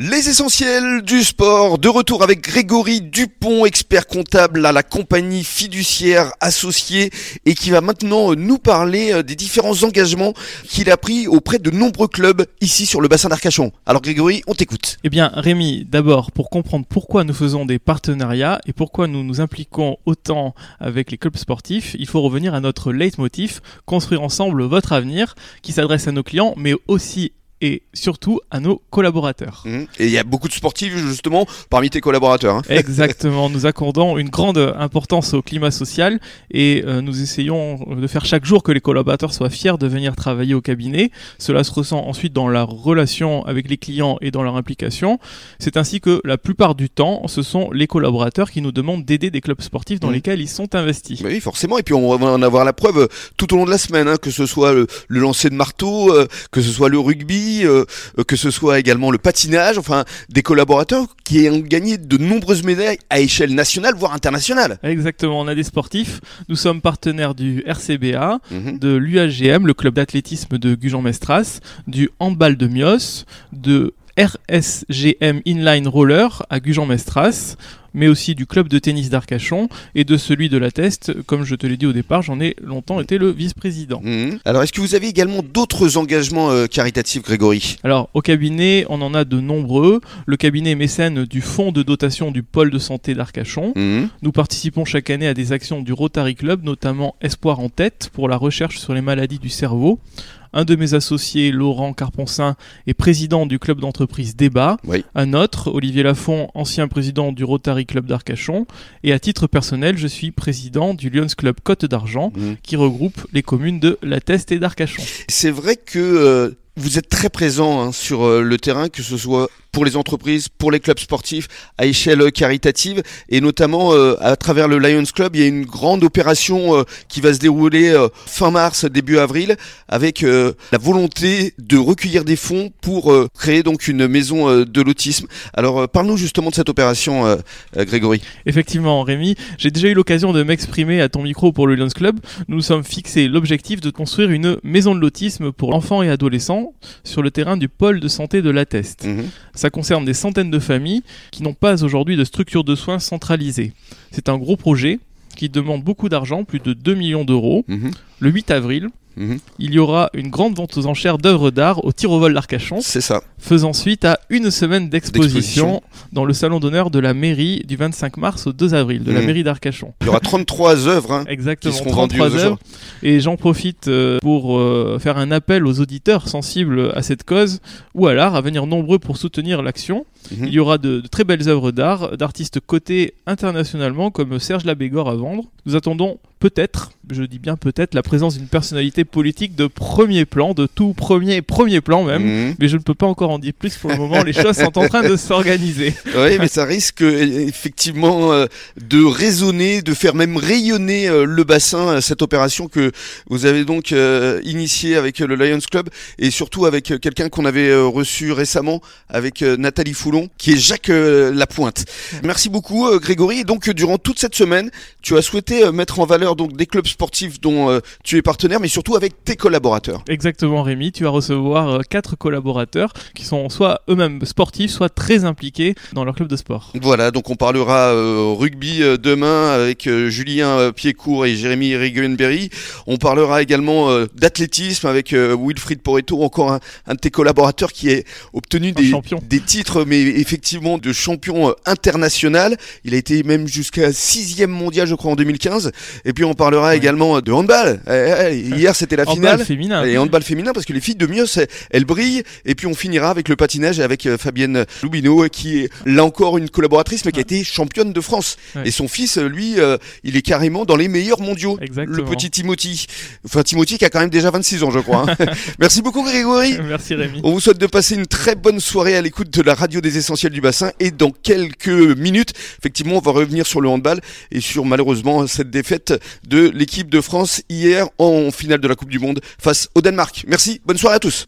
Les essentiels du sport, de retour avec Grégory Dupont, expert comptable à la compagnie fiduciaire associée et qui va maintenant nous parler euh, des différents engagements qu'il a pris auprès de nombreux clubs ici sur le bassin d'Arcachon. Alors Grégory, on t'écoute. Eh bien Rémi, d'abord pour comprendre pourquoi nous faisons des partenariats et pourquoi nous nous impliquons autant avec les clubs sportifs, il faut revenir à notre leitmotiv, construire ensemble votre avenir, qui s'adresse à nos clients mais aussi et surtout à nos collaborateurs. Mmh. Et il y a beaucoup de sportifs justement parmi tes collaborateurs. hein. Exactement, nous accordons une grande importance au climat social et euh, nous essayons de faire chaque jour que les collaborateurs soient fiers de venir travailler au cabinet. Cela se ressent ensuite dans la relation avec les clients et dans leur implication. C'est ainsi que la plupart du temps, ce sont les collaborateurs qui nous demandent d'aider des clubs sportifs dans Mhm. lesquels ils sont investis. Oui, forcément. Et puis on va en avoir la preuve euh, tout au long de la semaine, hein, que ce soit le, le lancer de marteau, euh, que ce soit le rugby, euh, euh, que ce soit également le patinage. Enfin, des collaborateurs qui ont gagné de nombreuses médailles à échelle nationale, voire internationale. Exactement, on a des sportifs. Nous sommes partenaires du RCBA, Mhm. de l'UAGM, le club d'athlétisme de Gujan-Mestras, du handball de Mios, de RSGM Inline Roller à Gujan-Mestras, mais aussi du club de tennis d'Arcachon et de celui de la Teste. Comme je te l'ai dit au départ, j'en ai longtemps été le vice-président. Mhm. Alors, est-ce que vous avez également d'autres engagements euh, caritatifs, Grégory? Alors, au cabinet, on en a de nombreux. Le cabinet est mécène du fonds de dotation du pôle de santé d'Arcachon. Mhm. Nous participons chaque année à des actions du Rotary Club, notamment Espoir en tête pour la recherche sur les maladies du cerveau. Un de mes associés, Laurent Carponcin, est président du club d'entreprise Débat. Oui. Un autre, Olivier Lafont, ancien président du Rotary Club d'Arcachon. Et à titre personnel, je suis président du Lions Club Côte d'Argent, Mhm. qui regroupe les communes de La Teste et d'Arcachon. C'est vrai que euh, vous êtes très présent hein, sur euh, le terrain, que ce soit pour les entreprises, pour les clubs sportifs à échelle caritative et notamment euh, à travers le Lions Club, il y a une grande opération euh, qui va se dérouler euh, fin mars, début avril avec la volonté de recueillir des fonds pour créer donc une maison de l'autisme. Alors parle-nous justement de cette opération Grégory. Effectivement, Rémi, j'ai déjà eu l'occasion de m'exprimer à ton micro pour le Lions Club. Nous nous sommes fixés l'objectif de construire une maison de l'autisme pour enfants et adolescents sur le terrain du pôle de santé de La Teste. Mhm. Ça concerne des centaines de familles qui n'ont pas aujourd'hui de structure de soins centralisée. C'est un gros projet qui demande beaucoup d'argent, plus de 2 millions d'euros. Mhm. Le 8 avril, Mhm. il y aura une grande vente aux enchères d'œuvres d'art au tir au vol d'Arcachon, C'est ça. faisant suite à une semaine D'exposition. dans le salon d'honneur de la mairie du 25 mars au 2 avril, de la Mhm. mairie d'Arcachon. Il y aura 33 œuvres. Hein. Exactement, Qui seront vendues 33 aux œuvres. Et j'en profite euh, pour euh, faire un appel aux auditeurs sensibles à cette cause ou à l'art à venir nombreux pour soutenir l'action. Mhm. Il y aura de, de très belles œuvres d'art d'artistes cotés internationalement comme Serge Labégor à vendre. Nous attendons peut-être, je dis bien peut-être, la présence d'une personnalité politique de premier plan, de tout premier premier plan même. Mhm. Mais je ne peux pas encore en dire plus pour le moment, les choses sont en train de s'organiser. Oui, mais ça risque euh, effectivement euh, de résonner, de faire même rayonner euh, le bassin, cette opération que vous avez donc initiée avec le Lions Club et surtout avec quelqu'un qu'on avait reçu récemment avec Nathalie Foulon, qui est Jacques Lapointe. Merci beaucoup Grégory. Et donc durant toute cette semaine, tu as souhaité mettre en valeur donc des clubs sportifs dont euh, tu es partenaire, mais surtout avec tes collaborateurs. Exactement Rémi, tu vas recevoir euh, quatre collaborateurs qui sont soit eux-mêmes sportifs, soit très impliqués dans leur club de sport. Voilà, donc on parlera euh, rugby euh, demain avec Julien Piedcourt et Jérémy Regenberry. On parlera également d'athlétisme avec Wilfried Poreto, encore un, un de tes collaborateurs qui a obtenu des, titres, mais effectivement de champion international. Il a été même jusqu'à sixième mondial, je crois, en 2015. Et puis on parlera Ouais. également de handball. Eh, eh, hier, c'était la Handball finale. féminin. Et handball féminin parce que les filles de Mios, elles, brillent. Et puis on finira avec le patinage avec euh, Fabienne Loubino qui est là encore une collaboratrice mais qui a été championne de France. Ouais. Et son fils, euh, lui, euh, il est carrément dans les meilleurs mondiaux. Exactement. Le petit Timothy. Enfin Timothy qui a quand même déjà 26 ans je crois. hein. Merci beaucoup Grégory. Merci Rémi. On vous souhaite de passer une très bonne soirée à l'écoute de la radio des essentiels du bassin et dans quelques minutes, effectivement, on va revenir sur le handball et sur malheureusement cette défaite de l'équipe de France hier en finale de la Coupe du Monde face au Danemark. Merci, bonne soirée à tous.